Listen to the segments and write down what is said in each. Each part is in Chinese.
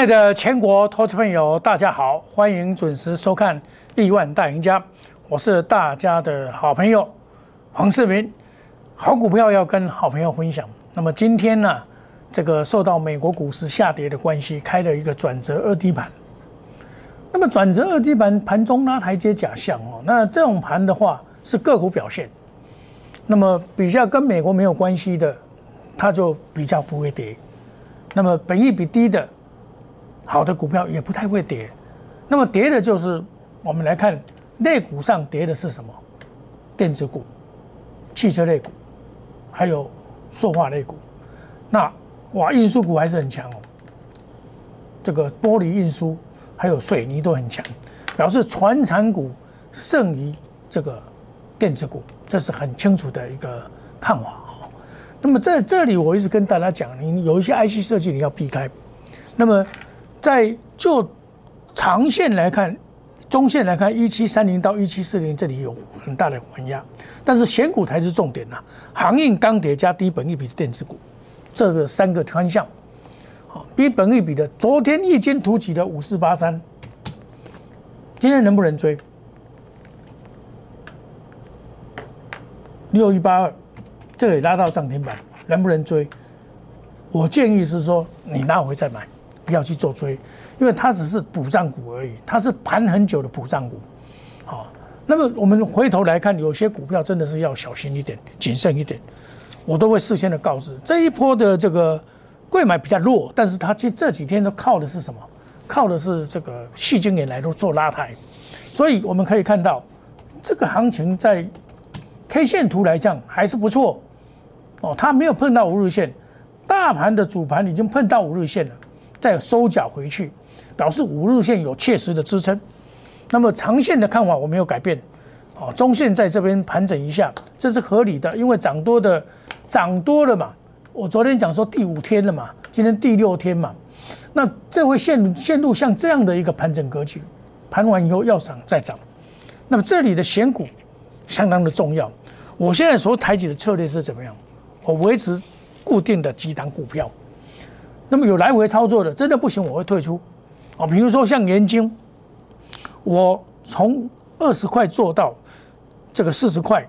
亲爱的全国投资朋友，大家好，欢迎准时收看《亿万大赢家》，我是大家的好朋友黄世明。好股票要跟好朋友分享。那么今天呢，这个受到美国股市下跌的关系，开了一个转折二低盘。那么转折二低盘盘中拉台阶假象哦，那这种盘的话是个股表现。那么比较跟美国没有关系的，它就比较不会跌。那么本益比低的。好的股票也不太会跌，那么跌的就是我们来看类股上跌的是什么？电子股、汽车类股，还有塑化类股。那哇，运输股还是很强哦。这个玻璃运输还有水泥都很强，表示船产股胜于这个电子股，这是很清楚的一个看法。那么在这里，我一直跟大家讲，你有一些 IC 设计你要避开，那么。在就长线来看，中线来看，一七三零到一七四零这里有很大的缓压，但是选股才是重点呐。航运、钢铁加低本一比的电子股，这个三个方向，好，低本一比的，昨天夜间突起的五四八三，今天能不能追？六一八二，这里拉到涨停板，能不能追？我建议是说，你拿回再买。不要去做追，因为它只是补涨股而已，它是盘很久的补涨股，好，那么我们回头来看，有些股票真的是要小心一点、谨慎一点，我都会事先的告知。这一波的这个贵买比较弱，但是它这这几天都靠的是什么？靠的是这个细晶眼来都做拉抬，所以我们可以看到这个行情在 K 线图来讲还是不错，哦，它没有碰到五日线，大盘的主盘已经碰到五日线了。再收脚回去，表示五日线有切实的支撑。那么长线的看法我没有改变，哦，中线在这边盘整一下，这是合理的，因为涨多的涨多了嘛。我昨天讲说第五天了嘛，今天第六天嘛，那这会陷陷入像这样的一个盘整格局，盘完以后要涨再涨。那么这里的选股相当的重要。我现在所采取的策略是怎么样？我维持固定的几档股票。那么有来回操作的，真的不行，我会退出，啊，比如说像盐金，我从二十块做到这个四十块，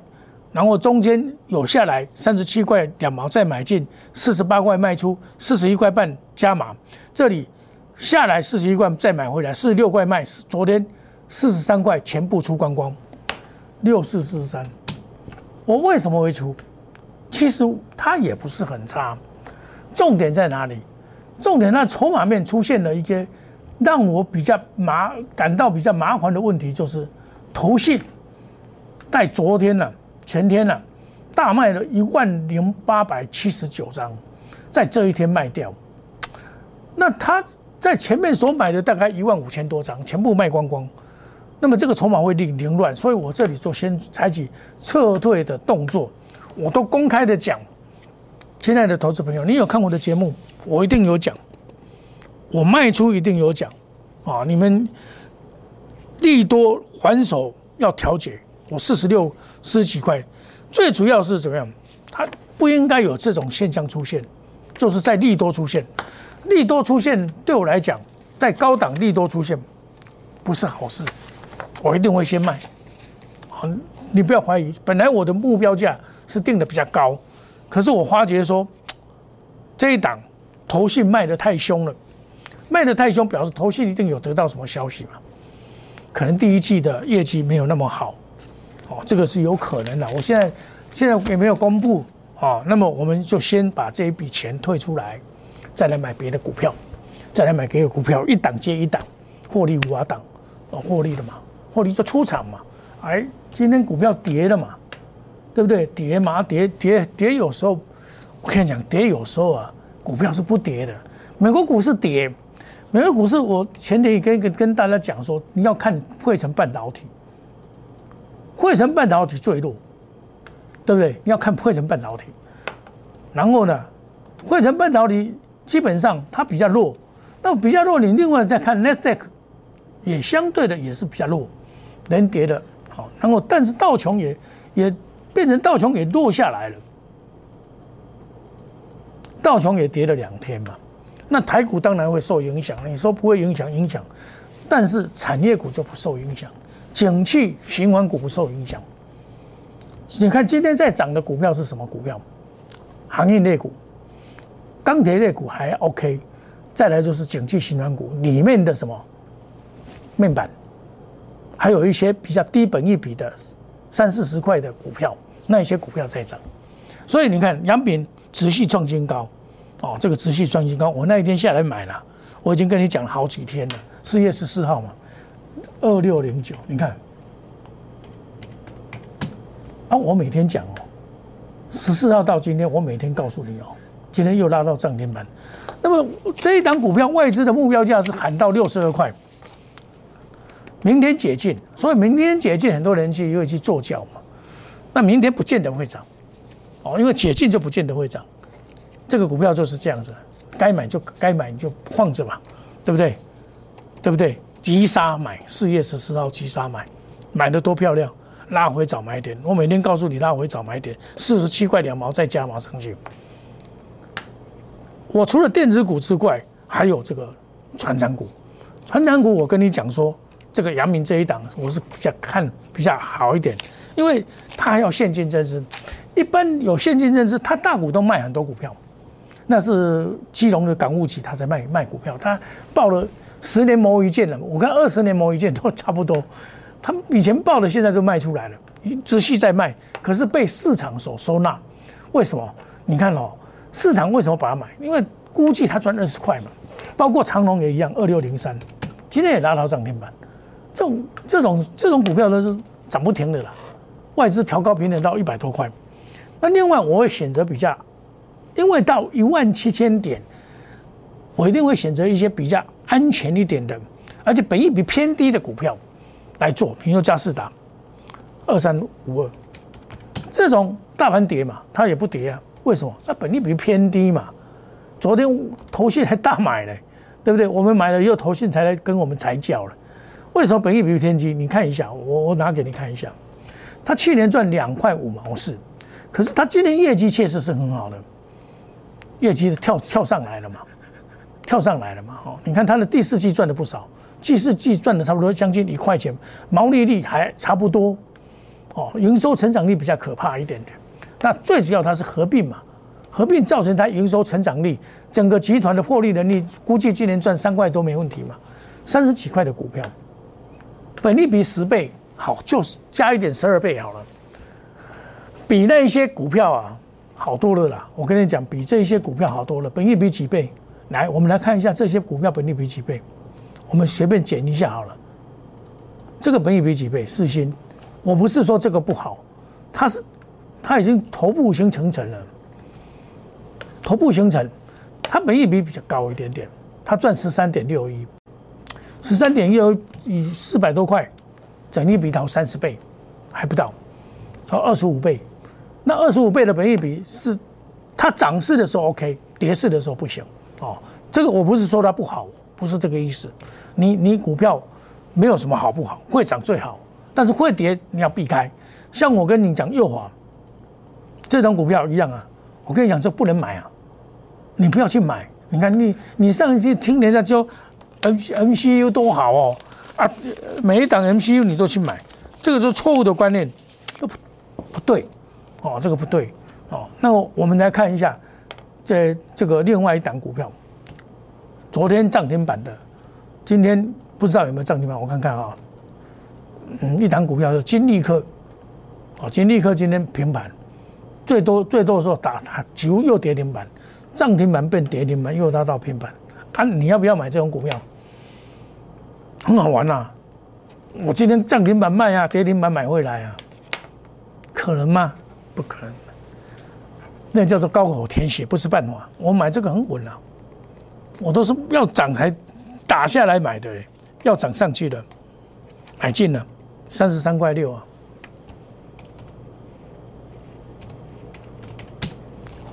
然后中间有下来三十七块两毛再买进，四十八块卖出，四十一块半加码，这里下来四十一块再买回来，四十六块卖，昨天四十三块全部出光光，六四四三，我为什么会出？其实它也不是很差，重点在哪里？重点，那筹码面出现了一些让我比较麻感到比较麻烦的问题，就是投信在昨天呢、前天呢，大卖了一万零八百七十九张，在这一天卖掉。那他在前面所买的大概一万五千多张，全部卖光光。那么这个筹码会凌凌乱，所以我这里就先采取撤退的动作，我都公开的讲。亲爱的投资朋友，你有看我的节目？我一定有讲，我卖出一定有讲，啊，你们利多还手要调节。我四十六十几块，最主要是怎么样？它不应该有这种现象出现，就是在利多出现，利多出现对我来讲，在高档利多出现不是好事，我一定会先卖。好，你不要怀疑，本来我的目标价是定的比较高。可是我发觉说，这一档投信卖的太凶了，卖的太凶，表示投信一定有得到什么消息嘛？可能第一季的业绩没有那么好，哦，这个是有可能的。我现在现在也没有公布啊，那么我们就先把这一笔钱退出来，再来买别的股票，再来买别的股票，一档接一档，获利五啊档，哦，获利了嘛，获利就出场嘛。哎，今天股票跌了嘛。对不对？跌嘛，跌跌跌，有时候我跟你讲，跌有时候啊，股票是不跌的。美国股市跌，美国股市我前天也跟跟跟大家讲说，你要看汇成半导体，汇成半导体最弱，对不对？你要看汇成半导体，然后呢，汇成半导体基本上它比较弱，那比较弱，你另外再看 Nasdaq，也相对的也是比较弱，能跌的好，然后但是道琼也也。变成道琼也落下来了，道琼也跌了两天嘛，那台股当然会受影响。你说不会影响，影响，但是产业股就不受影响，景气循环股不受影响。你看今天在涨的股票是什么股票？行业类股、钢铁类股还 OK，再来就是景气循环股里面的什么面板，还有一些比较低本一比的三四十块的股票，那一些股票在涨。所以你看，杨炳持续创新高，哦，这个持续创新高，我那一天下来买了，我已经跟你讲了好几天了，四月十四号嘛，二六零九，你看，啊，我每天讲哦，十四号到今天，我每天告诉你哦，今天又拉到涨停板，那么这一档股票外资的目标价是喊到六十二块，明天解禁，所以明天解禁，很多人去又去做脚嘛，那明天不见得会涨。哦，因为解禁就不见得会涨，这个股票就是这样子，该买就该买，你就放着吧，对不对？对不对？急杀买，四月十四号急杀买，买的多漂亮，拉回早买点。我每天告诉你拉回早买点，四十七块两毛再加码上去。我除了电子股之外，还有这个船长股，船长股我跟你讲说，这个阳明这一档我是比较看比较好一点，因为它还要现金增资。一般有现金认知，他大股东卖很多股票，那是基隆的港务局他在卖卖股票，他报了十年磨一剑了，我看二十年磨一剑都差不多。他以前报的现在都卖出来了，仔细在卖，可是被市场所收纳。为什么？你看哦，市场为什么把它买？因为估计他赚二十块嘛。包括长隆也一样，二六零三，今天也拉到涨停板。这种这种这种股票都是涨不停的啦，外资调高平等到一百多块。那另外我会选择比较，因为到一万七千点，我一定会选择一些比较安全一点的，而且本益比偏低的股票来做，比如说嘉士达二三五二这种大盘跌嘛，它也不跌啊，为什么？那本益比偏低嘛。昨天投信还大买嘞，对不对？我们买了以后，投信才来跟我们抬轿了。为什么本益比天机？你看一下，我我拿给你看一下，他去年赚两块五毛四。可是他今年业绩确实是很好的，业绩跳跳上来了嘛，跳上来了嘛，哈！你看他的第四季赚的不少，第四季赚的差不多将近一块钱，毛利率还差不多，哦，营收成长率比较可怕一点点。那最主要它是合并嘛，合并造成它营收成长率，整个集团的获利能力，估计今年赚三块多没问题嘛，三十几块的股票，本利比十倍，好，就是加一点十二倍好了。比那一些股票啊好多了啦！我跟你讲，比这一些股票好多了。本益比几倍？来，我们来看一下这些股票本益比几倍。我们随便减一下好了。这个本益比几倍？四星。我不是说这个不好，它是它已经头部形成成了，头部形成，它本益比比较高一点点，它赚十三点六一，十三点六以四百多块，整一比到三十倍还不到，到二十五倍。那二十五倍的本益比是，它涨势的时候 OK，跌势的时候不行哦。这个我不是说它不好，不是这个意思。你你股票没有什么好不好，会涨最好，但是会跌你要避开。像我跟你讲右华这种股票一样啊，我跟你讲这不能买啊，你不要去买。你看你你上一次听人家说 M M C U 多好哦啊，每一档 M C U 你都去买，这个是错误的观念，都不不对。哦，这个不对，哦，那我们来看一下，这这个另外一档股票，昨天涨停板的，今天不知道有没有涨停板，我看看啊，嗯，一档股票是金利科，哦，金利科今天平板，最多最多的时候打它九又跌停板，涨停板变跌停板又拉到平板，啊，你要不要买这种股票？很好玩呐，我今天涨停板卖啊，跌停板买回来啊，可能吗？不可能，那叫做高口填血，不是办法。我买这个很稳啊，我都是要涨才打下来买的，要涨上去的，买进了，三十三块六啊，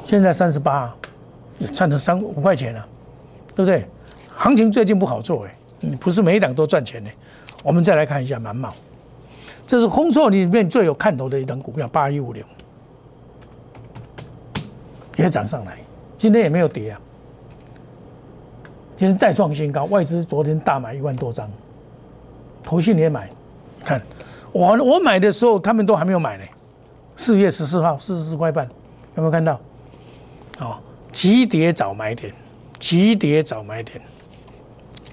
现在三十八，赚了三五块钱了，对不对？行情最近不好做哎，嗯，不是每一档都赚钱的。我们再来看一下满茂，这是红硕里面最有看头的一档股票，八一五零。也涨上来，今天也没有跌啊。今天再创新高，外资昨天大买一万多张，投信也买，看我我买的时候他们都还没有买呢，四月十四号四十四块半，有没有看到？哦，急跌早买点，急跌早买点，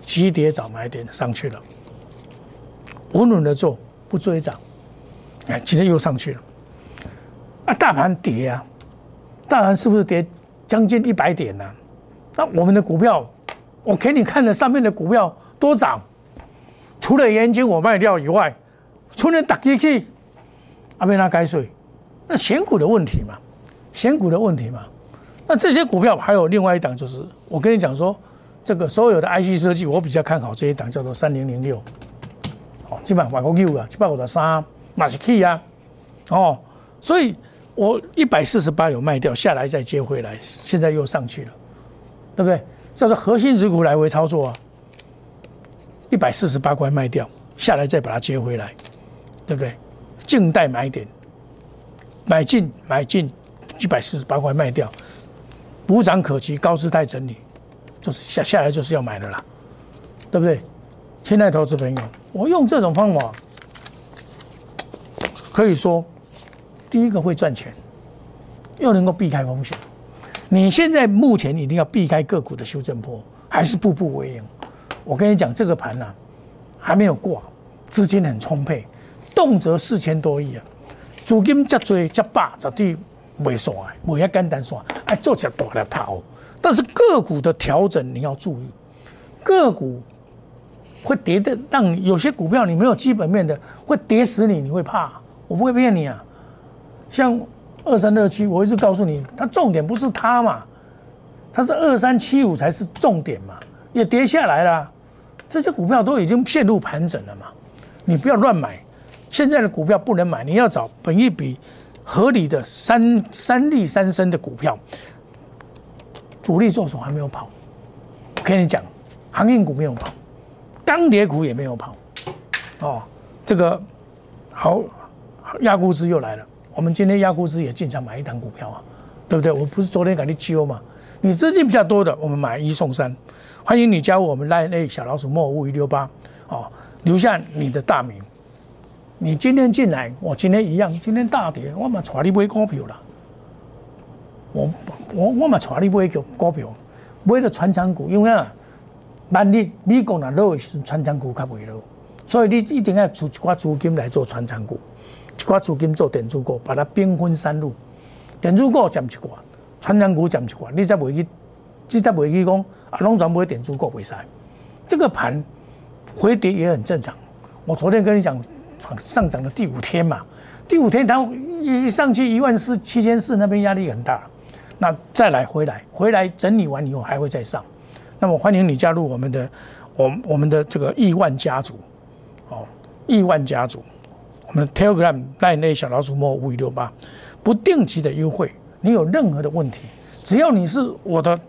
急跌找买点上去了，稳稳的做，不追涨，哎，今天又上去了，啊，大盘跌啊，大盘是不是跌将近一百点呢？那我们的股票。我给你看了上面的股票多涨，除了盐金我卖掉以外，除了打机器，阿贝拉改水，那选股的问题嘛，选股的问题嘛。那这些股票还有另外一档，就是我跟你讲说，这个所有的 IC 设计，我比较看好这一档，叫做三零零六，哦，基本上万国六啊，七百五十三，马是 key 啊，哦，所以我一百四十八有卖掉下来再接回来，现在又上去了，对不对？叫做核心持股来回操作啊，一百四十八块卖掉，下来再把它接回来，对不对？静待买点，买进买进，一百四十八块卖掉，补涨可期，高姿态整理，就是下下来就是要买的啦，对不对？亲爱的投资朋友，我用这种方法，可以说第一个会赚钱，又能够避开风险。你现在目前一定要避开个股的修正波，还是步步为营？我跟你讲，这个盘呢还没有挂，资金很充沛，动辄四千多亿啊，资金这多这大，绝对袂算，袂遐简单算，哎，做起来大了头。但是个股的调整你要注意，个股会跌的，让有些股票你没有基本面的会跌死你，你会怕？我不会骗你啊，像。二三二七，我一直告诉你，它重点不是它嘛，它是二三七五才是重点嘛，也跌下来了，这些股票都已经陷入盘整了嘛，你不要乱买，现在的股票不能买，你要找本一比合理的三三利三升的股票，主力做手还没有跑，我跟你讲，航运股没有跑，钢铁股也没有跑，哦，这个好压估值又来了。我们今天压估值也进场买一档股票啊，对不对？我不是昨天给你揪嘛？你资金比较多的，我们买一送三。欢迎你加入我们 Line A 小老鼠莫五一六八哦，留下你的大名。你今天进来，我今天一样，今天大跌，我嘛带你买股票了。我我我嘛带你买股股票，买了传长股，因为啊，万一美国那落时，传长股较袂落，所以你一定要出一寡资金来做传长股。一寡资金做电子股，把它兵分三路，电子股占一寡，传染股占一寡，你才袂去，你才袂去讲啊，拢全买电子股袂使。这个盘回跌也很正常。我昨天跟你讲，上涨的第五天嘛，第五天它一上去一万四七千四那边压力很大，那再来回来，回来整理完以后还会再上。那么欢迎你加入我们的，我我们的这个亿万家族，哦，亿万家族。我们 Telegram 带内小老鼠摸五一六八，不定期的优惠。你有任何的问题，只要你是我的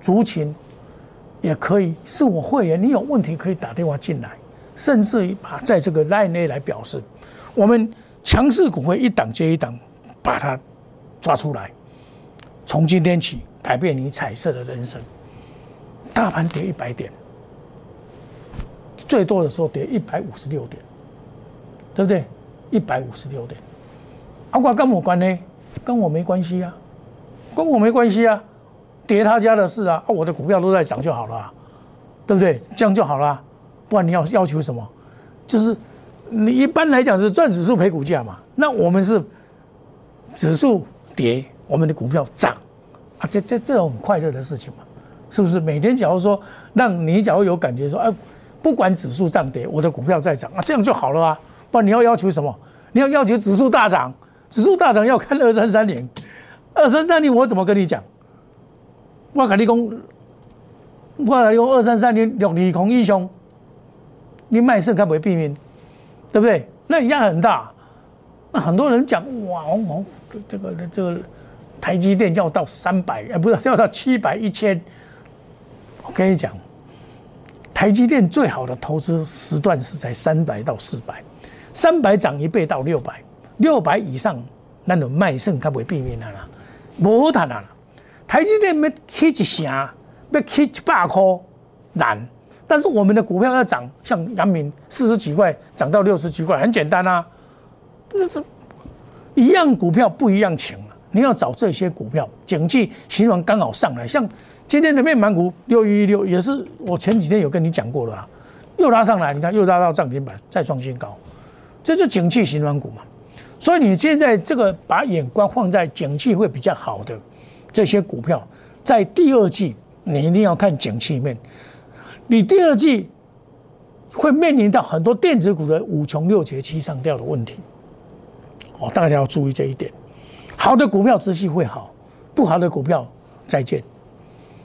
族群，也可以是我会员。你有问题可以打电话进来，甚至于把在这个 Line 内来表示。我们强势股会一档接一档把它抓出来，从今天起改变你彩色的人生。大盘跌一百点，最多的时候跌一百五十六点。对不对？一百五十六点，阿瓜跟我关呢？跟我没关系啊，跟我没关系啊，跌他家的事啊，我的股票都在涨就好了，对不对？这样就好了，不然你要要求什么？就是你一般来讲是赚指数赔股价嘛，那我们是指数跌，我们的股票涨啊，这这这种很快乐的事情嘛，是不是？每天假如说让你假如有感觉说，哎，不管指数涨跌，我的股票在涨啊，这样就好了啊。不然，你要要求什么？你要要求指数大涨，指数大涨要看二三三零，二三三零我怎么跟你讲？我跟你讲，我跟你讲二三三零六利空一凶，你卖肾该不会避免，对不对？那压很大。那很多人讲哇，哦，这个这个台积电要到三百，哎，不是要到七百一千。我跟你讲，台积电最好的投资时段是在三百到四百。三百涨一倍到六百，六百以上，那种卖肾它不会避免的啦，无谈啦。台积电没起一成，要起一百块难，但是我们的股票要涨，像阳明四十几块涨到六十几块，很简单啊，这是一样股票不一样情啊。你要找这些股票，景气形容刚好上来，像今天的面板股六一六也是我前几天有跟你讲过了啊，又拉上来，你看又拉到涨停板，再创新高，这就景气形容股嘛。所以你现在这个把眼光放在景气会比较好的这些股票，在第二季你一定要看景气面，你第二季会面临到很多电子股的五穷六绝七上吊的问题，哦，大家要注意这一点。好的股票持续会好，不好的股票再见。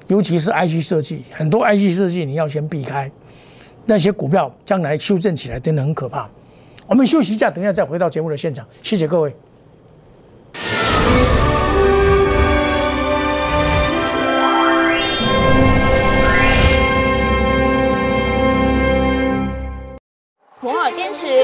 尤其是 IC 设计，很多 IC 设计你要先避开，那些股票将来修正起来真的很可怕。我们休息一下，等一下再回到节目的现场。谢谢各位。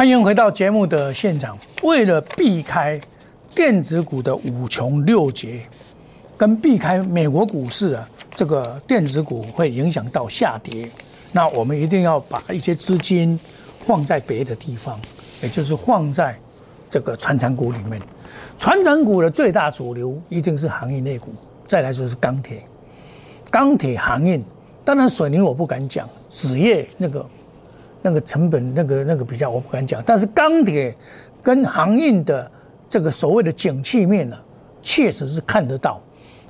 欢迎回到节目的现场。为了避开电子股的五穷六绝，跟避开美国股市啊，这个电子股会影响到下跌，那我们一定要把一些资金放在别的地方，也就是放在这个传产股里面。传产股的最大主流一定是行业内股，再来就是钢铁，钢铁行业，当然水泥我不敢讲，纸业那个。那个成本，那个那个比较，我不敢讲。但是钢铁跟航运的这个所谓的景气面呢，确实是看得到，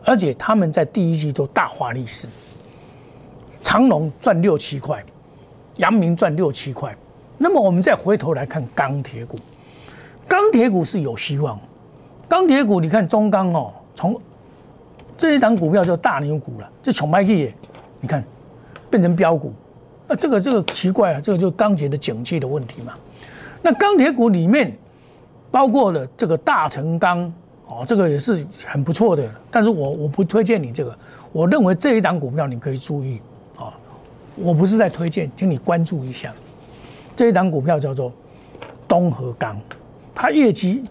而且他们在第一季都大发利市。长隆赚六七块，阳明赚六七块。那么我们再回头来看钢铁股，钢铁股是有希望。钢铁股，你看中钢哦，从这一档股票叫大牛股了，这穷卖力，你看变成标股。那这个这个奇怪啊，这个就是钢铁的景气的问题嘛。那钢铁股里面包括了这个大成钢哦，这个也是很不错的。但是我我不推荐你这个，我认为这一档股票你可以注意啊。我不是在推荐，请你关注一下这一档股票叫做东河钢，它业绩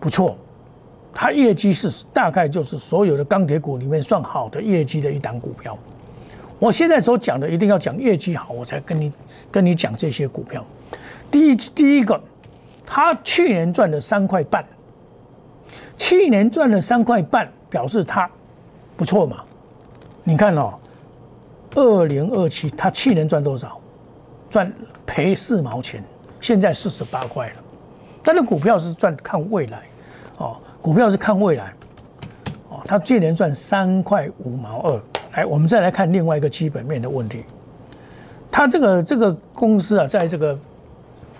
不错，它业绩是大概就是所有的钢铁股里面算好的业绩的一档股票。我现在所讲的一定要讲业绩好，我才跟你跟你讲这些股票。第一，第一个，他去年赚了三块半，去年赚了三块半，表示他不错嘛。你看哦，二零二七他去年赚多少？赚赔四毛钱，现在四十八块了。但是股票是赚看未来，哦，股票是看未来，哦，他去年赚三块五毛二。来，我们再来看另外一个基本面的问题。它这个这个公司啊，在这个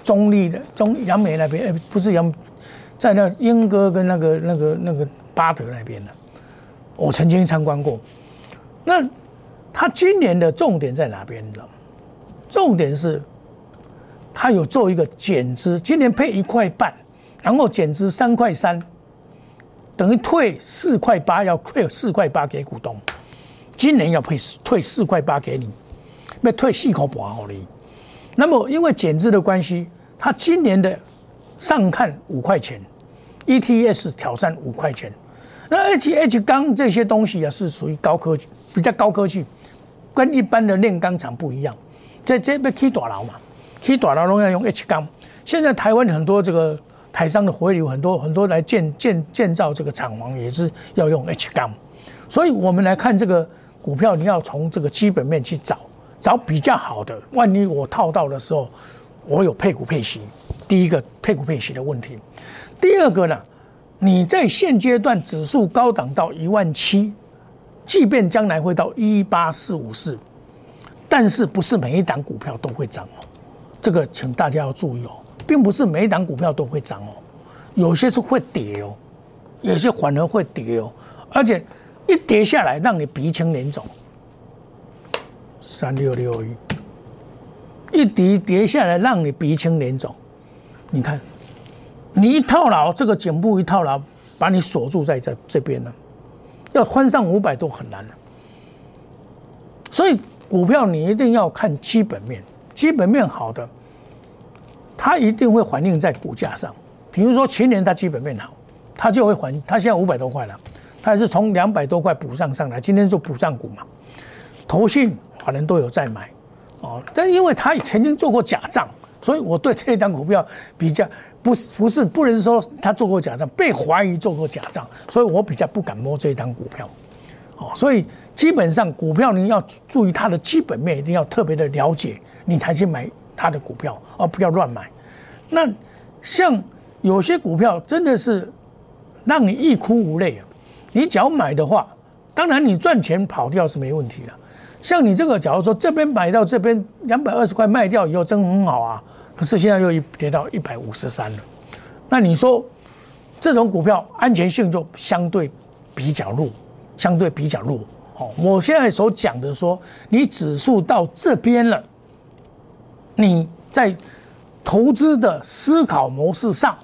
中立的中杨梅那边，哎，不是杨，在那英歌跟那个那个那个巴德那边的，我曾经参观过。那它今年的重点在哪边？你知道？重点是它有做一个减资，今年配一块半，然后减资三块三，等于退四块八，要退四块八给股东。今年要退退四块八给你，要退四块八给你。那么因为减资的关系，它今年的上看五块钱，ETS 挑战五块钱。那 H H 钢这些东西啊，是属于高科技，比较高科技，跟一般的炼钢厂不一样。在这边起大牢嘛，起大牢都要用 H 钢。现在台湾很多这个台商的回流，很多很多来建建建造这个厂房也是要用 H 钢。所以我们来看这个。股票你要从这个基本面去找，找比较好的。万一我套到的时候，我有配股配息。第一个配股配息的问题，第二个呢，你在现阶段指数高档到一万七，即便将来会到一八四五四，但是不是每一档股票都会涨哦。这个请大家要注意哦，并不是每一档股票都会涨哦，有些是会跌哦，有些反而会跌哦，而且。一跌下来，让你鼻青脸肿。三六六一，一跌跌下来，让你鼻青脸肿。你看，你一套牢，这个颈部一套牢，把你锁住在这这边呢，要翻上五百都很难了。所以股票你一定要看基本面，基本面好的，它一定会反映在股价上。比如说前年它基本面好，它就会还，它现在五百多块了。它也是从两百多块补上上来，今天做补上股嘛，投信可能都有在买，哦，但因为他也曾经做过假账，所以我对这一档股票比较不是不是不能说他做过假账，被怀疑做过假账，所以我比较不敢摸这一档股票，哦，所以基本上股票你要注意它的基本面，一定要特别的了解，你才去买它的股票，而不要乱买。那像有些股票真的是让你欲哭无泪啊。你只要买的话，当然你赚钱跑掉是没问题的。像你这个，假如说这边买到这边两百二十块卖掉以后，真很好啊。可是现在又跌到一百五十三了，那你说这种股票安全性就相对比较弱，相对比较弱。哦，我现在所讲的说，你指数到这边了，你在投资的思考模式上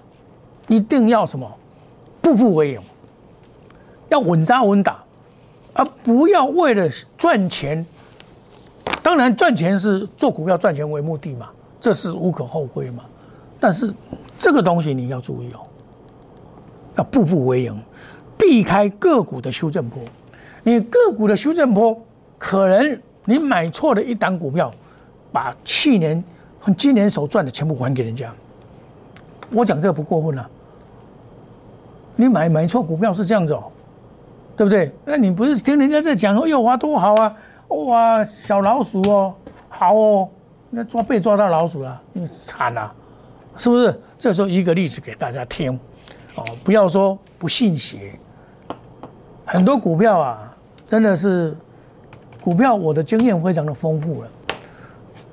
一定要什么，步步为营。要稳扎稳打，而不要为了赚钱。当然，赚钱是做股票赚钱为目的嘛，这是无可厚非嘛。但是这个东西你要注意哦，要步步为营，避开个股的修正波。你个股的修正波，可能你买错了一档股票，把去年和今年所赚的全部还给人家。我讲这个不过分了。你买买错股票是这样子哦。对不对？那你不是听人家在讲说，哟哇多好啊，哇小老鼠哦，好哦，那抓被抓到老鼠了，你惨了，是不是？这时候一个例子给大家听，哦，不要说不信邪，很多股票啊，真的是股票，我的经验非常的丰富了，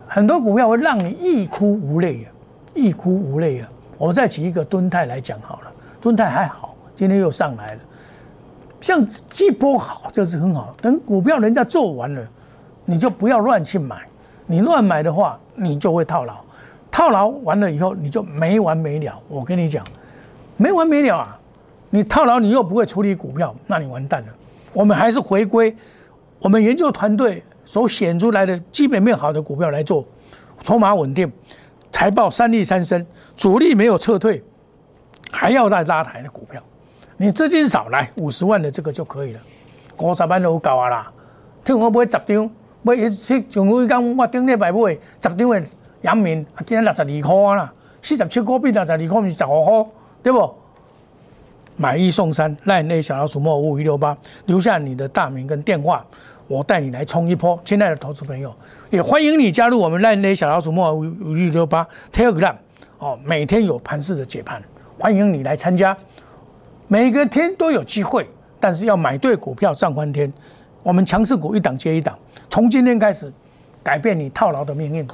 很多股票会让你欲哭无泪啊，欲哭无泪啊。我再举一个敦泰来讲好了，敦泰还好，今天又上来了。像这波好，这是很好。等股票人家做完了，你就不要乱去买。你乱买的话，你就会套牢。套牢完了以后，你就没完没了。我跟你讲，没完没了啊！你套牢，你又不会处理股票，那你完蛋了。我们还是回归我们研究团队所选出来的基本面好的股票来做，筹码稳定，财报三利三升，主力没有撤退，还要再拉抬的股票。你资金少来五十万的这个就可以了，五十万都够啊啦。听我买十张，买一去上回讲我顶礼拜买十张的阳明，今天六十二块啦，四十七块变六十二块，不是十五块，对不？买一送三，赖内小老鼠莫五一六八，留下你的大名跟电话，我带你来冲一波。亲爱的投资朋友，也欢迎你加入我们赖内小老鼠莫五五一六八 Telegram 哦，每天有盘式的解盘，欢迎你来参加。每个天都有机会，但是要买对股票涨翻天。我们强势股一档接一档，从今天开始改变你套牢的命运。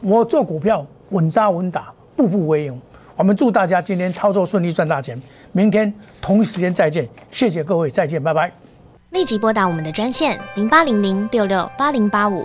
我做股票稳扎稳打，步步为营。我们祝大家今天操作顺利，赚大钱。明天同一时间再见，谢谢各位，再见，拜拜。立即拨打我们的专线零八零零六六八零八五。